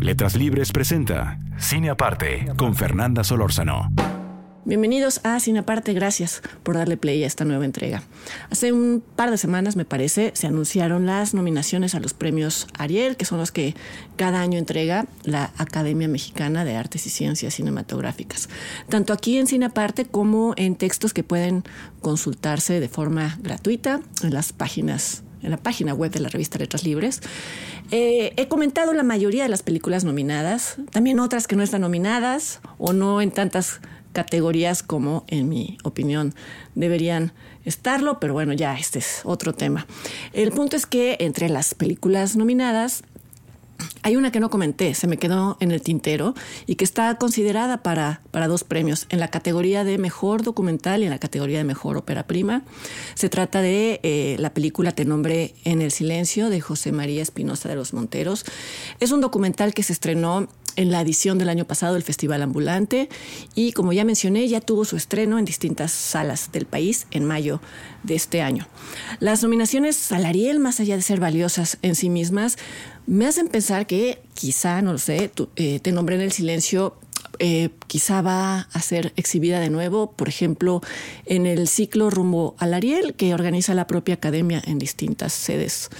Letras Libres presenta Cine Aparte con Fernanda Solórzano. Bienvenidos a Cine Aparte, gracias por darle play a esta nueva entrega. Hace un par de semanas, me parece, se anunciaron las nominaciones a los premios Ariel, que son los que cada año entrega la Academia Mexicana de Artes y Ciencias Cinematográficas. Tanto aquí en Cine Aparte como en textos que pueden consultarse de forma gratuita en las páginas en la página web de la revista Letras Libres. Eh, he comentado la mayoría de las películas nominadas, también otras que no están nominadas o no en tantas categorías como, en mi opinión, deberían estarlo, pero bueno, ya este es otro tema. El punto es que entre las películas nominadas hay una que no comenté, se me quedó en el tintero y que está considerada para, para dos premios, en la categoría de mejor documental y en la categoría de mejor ópera prima. Se trata de eh, la película Te nombré en el silencio de José María Espinosa de los Monteros. Es un documental que se estrenó en la edición del año pasado del Festival Ambulante y como ya mencioné ya tuvo su estreno en distintas salas del país en mayo de este año. Las nominaciones al Ariel, más allá de ser valiosas en sí mismas, me hacen pensar que quizá, no lo sé, eh, Te nombré en el silencio eh, quizá va a ser exhibida de nuevo, por ejemplo, en el ciclo rumbo al Ariel que organiza la propia academia en distintas sedes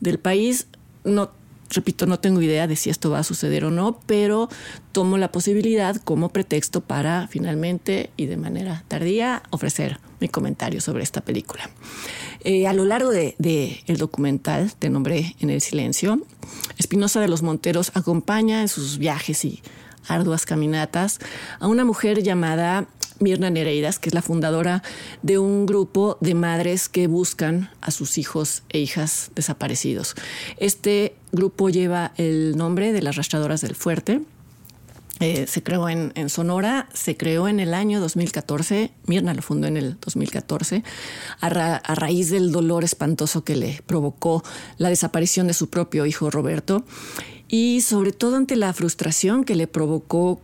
del país. No repito, no tengo idea de si esto va a suceder o no, pero tomo la posibilidad como pretexto para finalmente y de manera tardía ofrecer mi comentario sobre esta película. Eh, a lo largo del de, el documental, te nombré en el silencio, Espinosa de los Monteros acompaña en sus viajes y arduas caminatas a una mujer llamada Mirna Nereidas, que es la fundadora de un grupo de madres que buscan a sus hijos e hijas desaparecidos. Este grupo lleva el nombre de las rastradoras del fuerte. Eh, se creó en, Sonora, se creó en el año 2014, Mirna lo fundó en el 2014, a, a raíz del dolor espantoso que le provocó la desaparición de su propio hijo Roberto y sobre todo ante la frustración que le provocó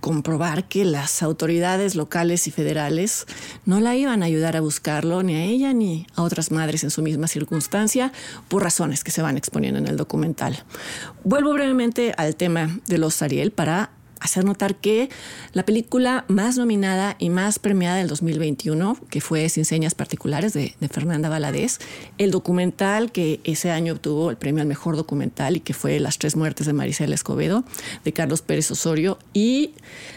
comprobar que las autoridades locales y federales no la iban a ayudar a buscarlo ni a ella ni a otras madres en su misma circunstancia por razones que se van exponiendo en el documental. Vuelvo brevemente al tema de los Ariel para hacer notar que la película más nominada y más premiada del 2021, que fue Sin Señas Particulares de, Fernanda Valadez, el documental que ese año obtuvo el premio al mejor documental y que fue Las tres muertes de Maricela Escobedo, de Carlos Pérez Osorio, y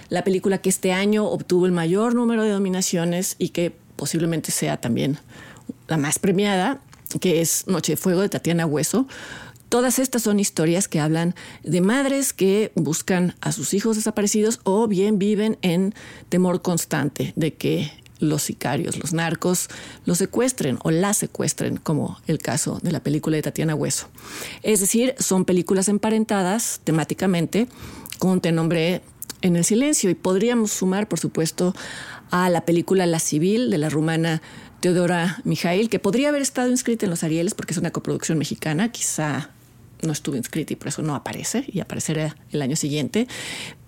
la película que este año obtuvo el mayor número de nominaciones y que posiblemente sea también la más premiada, que es Noche de Fuego de Tatiana Hueso, Todas estas son historias que hablan de madres que buscan a sus hijos desaparecidos o bien viven en temor constante de que los sicarios, los narcos, los secuestren o la secuestren, como el caso de la película de Tatiana Hueso. Es decir, son películas emparentadas temáticamente con Te nombré en el silencio y podríamos sumar, por supuesto, a la película La Civil de la rumana Teodora Mijail, que podría haber estado inscrita en los Arieles porque es una coproducción mexicana, quizá no estuvo inscrita y por eso no aparece y aparecerá el año siguiente,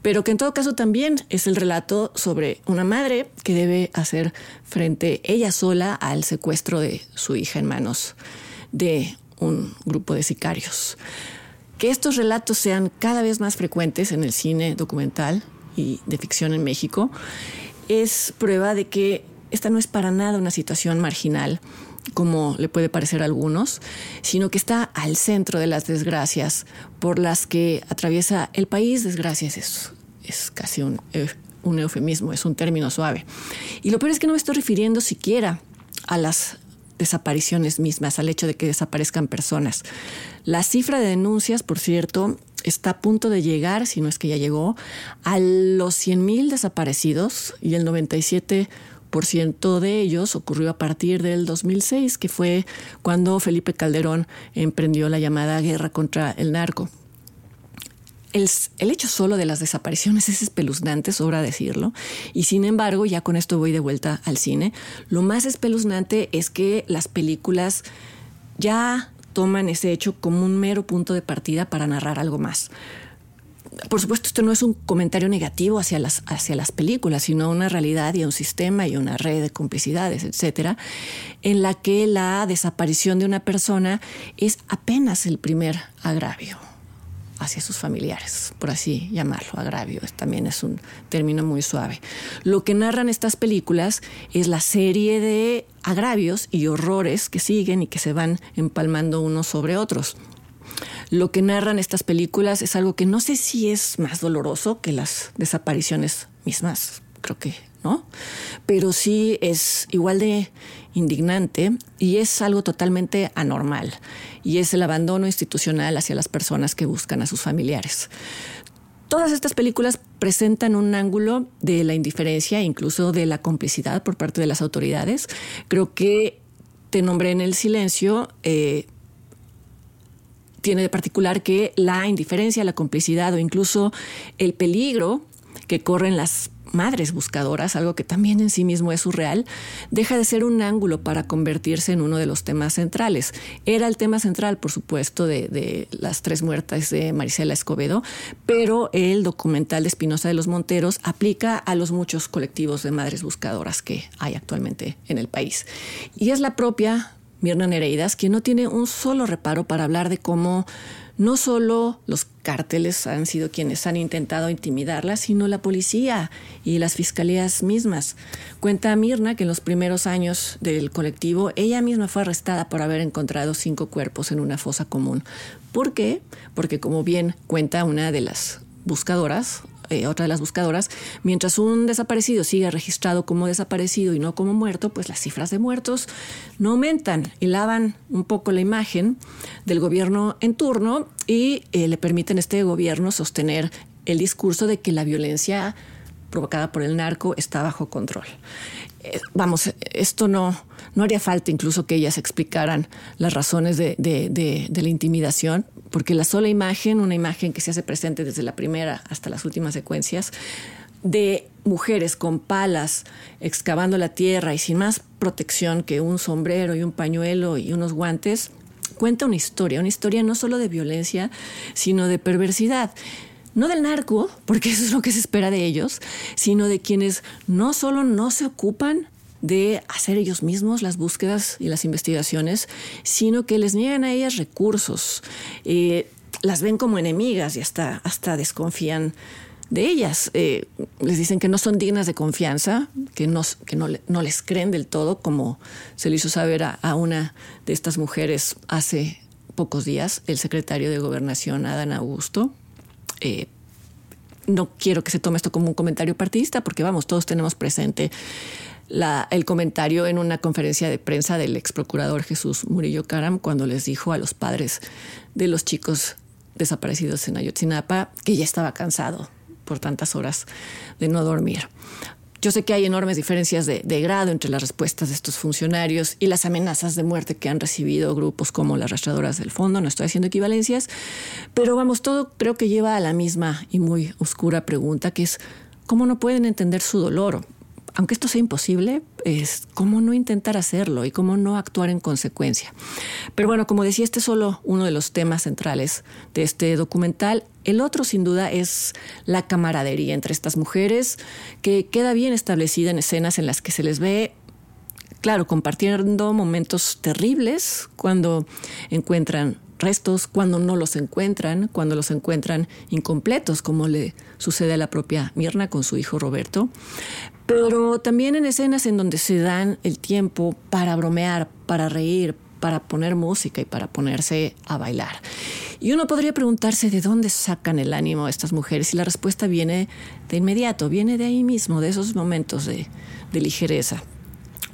pero que en todo caso también es el relato sobre una madre que debe hacer frente ella sola al secuestro de su hija en manos de un grupo de sicarios. Que estos relatos sean cada vez más frecuentes en el cine documental y de ficción en México es prueba de que esta no es para nada una situación marginal como le puede parecer a algunos, sino que está al centro de las desgracias por las que atraviesa el país. Desgracias es, es casi un, un eufemismo, es un término suave. Y lo peor es que no me estoy refiriendo siquiera a las desapariciones mismas, al hecho de que desaparezcan personas. La cifra de denuncias, por cierto, está a punto de llegar, si no es que ya llegó, a los 100.000 desaparecidos y el 97 de ellos ocurrió a partir del 2006, que fue cuando Felipe Calderón emprendió la llamada guerra contra el narco. El, el, hecho solo de las desapariciones es espeluznante, sobra decirlo, y sin embargo, ya con esto voy de vuelta al cine, lo más espeluznante es que las películas ya toman ese hecho como un mero punto de partida para narrar algo más por supuesto, esto no es un comentario negativo hacia las, hacia las películas, sino una realidad y un sistema y una red de complicidades, etcétera, en la que la desaparición de una persona es apenas el primer agravio hacia sus familiares, por así llamarlo, agravio, también es un término muy suave. Lo que narran estas películas es la serie de agravios y horrores que siguen y que se van empalmando unos sobre otros lo que narran estas películas es algo que no sé si es más doloroso que las desapariciones mismas, creo que no, pero sí es igual de indignante y es algo totalmente anormal y es el abandono institucional hacia las personas que buscan a sus familiares. Todas estas películas presentan un ángulo de la indiferencia, incluso de la complicidad por parte de las autoridades. Creo que te nombré en el silencio. Eh, tiene de particular que la indiferencia, la complicidad o incluso el peligro que corren las madres buscadoras, algo que también en sí mismo es surreal, deja de ser un ángulo para convertirse en uno de los temas centrales. Era el tema central, por supuesto, de, las tres muertas de Marisela Escobedo, pero el documental de Espinosa de los Monteros aplica a los muchos colectivos de madres buscadoras que hay actualmente en el país. Y es la propia Mirna Nereidas, quien no tiene un solo reparo para hablar de cómo no solo los cárteles han sido quienes han intentado intimidarla, sino la policía y las fiscalías mismas. Cuenta Mirna que en los primeros años del colectivo ella misma fue arrestada por haber encontrado cinco cuerpos en una fosa común. ¿Por qué? Porque como bien cuenta una de las buscadoras, eh, otra de las buscadoras, mientras un desaparecido sigue registrado como desaparecido y no como muerto, pues las cifras de muertos no aumentan y lavan un poco la imagen del gobierno en turno y eh, le permiten a este gobierno sostener el discurso de que la violencia provocada por el narco está bajo control. Eh, vamos, esto no, no haría falta incluso que ellas explicaran las razones de, de, la intimidación, porque la sola imagen, una imagen que se hace presente desde la primera hasta las últimas secuencias, de mujeres con palas excavando la tierra y sin más protección que un sombrero y un pañuelo y unos guantes, cuenta una historia, una historia no solo de violencia, sino de perversidad. No del narco, porque eso es lo que se espera de ellos, sino de quienes no solo no se ocupan de hacer ellos mismos las búsquedas y las investigaciones, sino que les niegan a ellas recursos, eh, las ven como enemigas y hasta, hasta desconfían de ellas. Eh, les dicen que no son dignas de confianza, que, no, que no, no, les creen del todo, como se le hizo saber a, una de estas mujeres hace pocos días, el secretario de Gobernación, Adán Augusto, eh, no quiero que se tome esto como un comentario partidista, porque vamos, todos tenemos presente el comentario en una conferencia de prensa del ex procurador Jesús Murillo Caram cuando les dijo a los padres de los chicos desaparecidos en Ayotzinapa que ya estaba cansado por tantas horas de no dormir. Yo sé que hay enormes diferencias de, grado entre las respuestas de estos funcionarios y las amenazas de muerte que han recibido grupos como las arrastradoras del fondo. No estoy haciendo equivalencias, pero vamos, todo creo que lleva a la misma y muy oscura pregunta, que es cómo no pueden entender su dolor aunque esto sea imposible, es cómo no intentar hacerlo y cómo no actuar en consecuencia. Pero bueno, como decía, este es solo uno de los temas centrales de este documental. El otro, sin duda, es la camaradería entre estas mujeres, que queda bien establecida en escenas en las que se les ve claro, compartiendo momentos terribles cuando encuentran restos, cuando no los encuentran, cuando los encuentran incompletos, como le sucede a la propia Mirna con su hijo Roberto, pero también en escenas en donde se dan el tiempo para bromear, para reír, para poner música y para ponerse a bailar. Y uno podría preguntarse de dónde sacan el ánimo estas mujeres y la respuesta viene de inmediato, viene de ahí mismo, de esos momentos de, ligereza.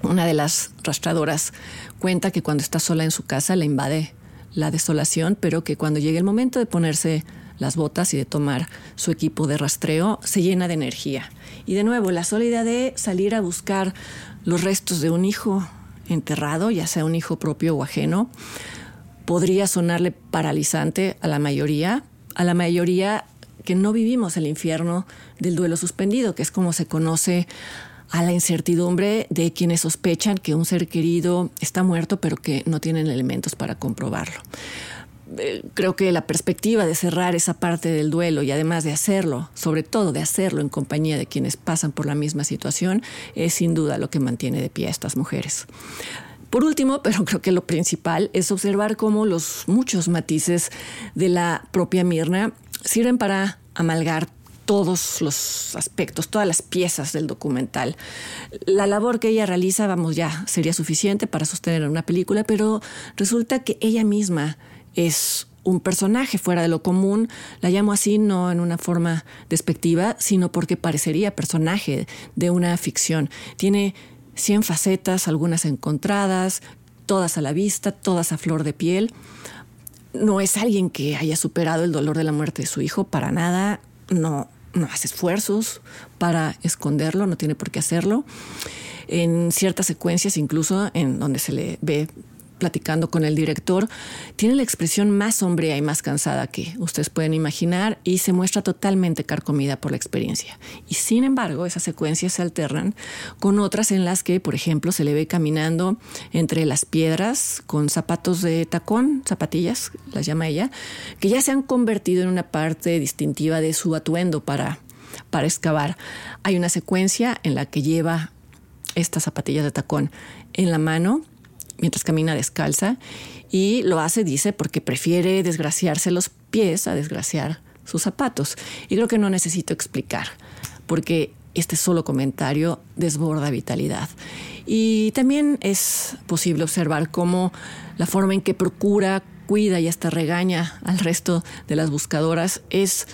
Una de las rastradoras cuenta que cuando está sola en su casa le invade la desolación, pero que cuando llega el momento de ponerse las botas y de tomar su equipo de rastreo, se llena de energía. Y de nuevo, la sola idea de salir a buscar los restos de un hijo enterrado, ya sea un hijo propio o ajeno, podría sonarle paralizante a la mayoría, a la mayoría que no vivimos el infierno del duelo suspendido, que es como se conoce a la incertidumbre de quienes sospechan que un ser querido está muerto pero que no tienen elementos para comprobarlo. Eh, creo que la perspectiva de cerrar esa parte del duelo y además de hacerlo, sobre todo de hacerlo en compañía de quienes pasan por la misma situación, es sin duda lo que mantiene de pie a estas mujeres. Por último, pero creo que lo principal es observar cómo los muchos matices de la propia Mirna sirven para amalgar todos los aspectos, todas las piezas del documental. La labor que ella realiza, vamos, ya sería suficiente para sostener una película, pero resulta que ella misma es un personaje fuera de lo común. La llamo así no en una forma despectiva, sino porque parecería personaje de una ficción. Tiene 100 facetas, algunas encontradas, todas a la vista, todas a flor de piel. No es alguien que haya superado el dolor de la muerte de su hijo, para nada. No, no hace esfuerzos para esconderlo, no tiene por qué hacerlo. En ciertas secuencias, incluso en donde se le ve platicando con el director, tiene la expresión más sombría y más cansada que ustedes pueden imaginar y se muestra totalmente carcomida por la experiencia. Y sin embargo, esas secuencias se alternan con otras en las que, por ejemplo, se le ve caminando entre las piedras con zapatos de tacón, zapatillas, las llama ella, que ya se han convertido en una parte distintiva de su atuendo para, para excavar. Hay una secuencia en la que lleva estas zapatillas de tacón en la mano mientras camina descalza y lo hace, dice, porque prefiere desgraciarse los pies a desgraciar sus zapatos. Y creo que no necesito explicar, porque este solo comentario desborda vitalidad. Y también es posible observar cómo la forma en que procura, cuida y hasta regaña al resto de las buscadoras es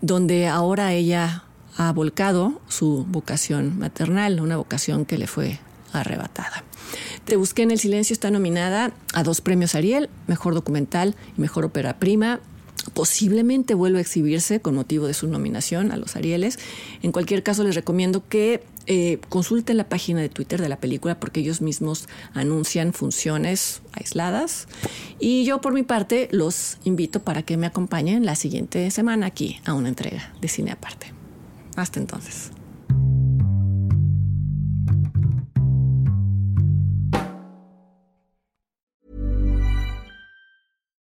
donde ahora ella ha volcado su vocación maternal, una vocación que le fue arrebatada. Te busqué en el silencio está nominada a dos premios Ariel, mejor documental y mejor ópera prima. Posiblemente vuelva a exhibirse con motivo de su nominación a los Arieles. En cualquier caso, les recomiendo que eh, consulten la página de Twitter de la película porque ellos mismos anuncian funciones aisladas. Y yo, por mi parte, los invito para que me acompañen la siguiente semana aquí a una entrega de cine aparte. Hasta entonces.